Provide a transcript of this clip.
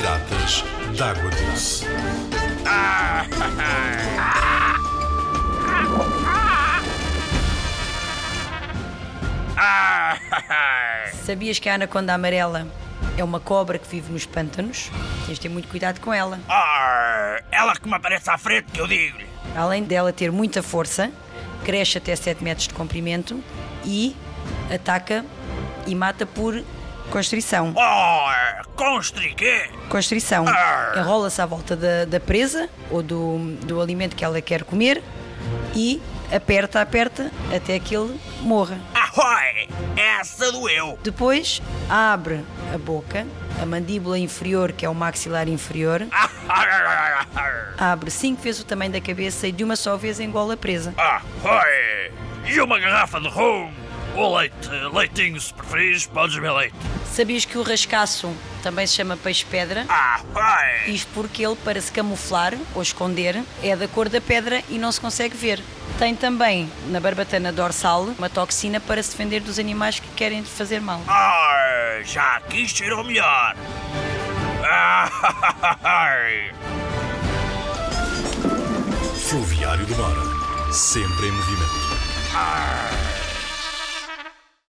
latas d'água doce. Sabias que a anaconda amarela é uma cobra que vive nos pântanos? Tens de ter muito cuidado com ela. Ah, ela que me aparece à frente que eu digo-lhe. Além dela ter muita força, cresce até 7 metros de comprimento e ataca e mata por constrição. Oh, constriquê? Constrição. Enrola-se à volta da, da presa ou do, do alimento que ela quer comer e aperta, aperta até que ele morra. Ahoi! Essa doeu! Depois abre a boca, a mandíbula inferior, que é o maxilar inferior, abre cinco vezes o tamanho da cabeça e de uma só vez engola a presa. Ahoi! E uma garrafa de rum? Ou leite, leitinho se preferires, podes beber leite. Sabias que o rascaço também se chama peixe-pedra? Ahoi! Isto porque ele, para se camuflar ou esconder, é da cor da pedra e não se consegue ver. Tem também na barbatana dorsal uma toxina para se defender dos animais que querem lhe fazer mal. Ah, já aqui cheirou melhor. Fluviário do Mar. Sempre em movimento. Ah.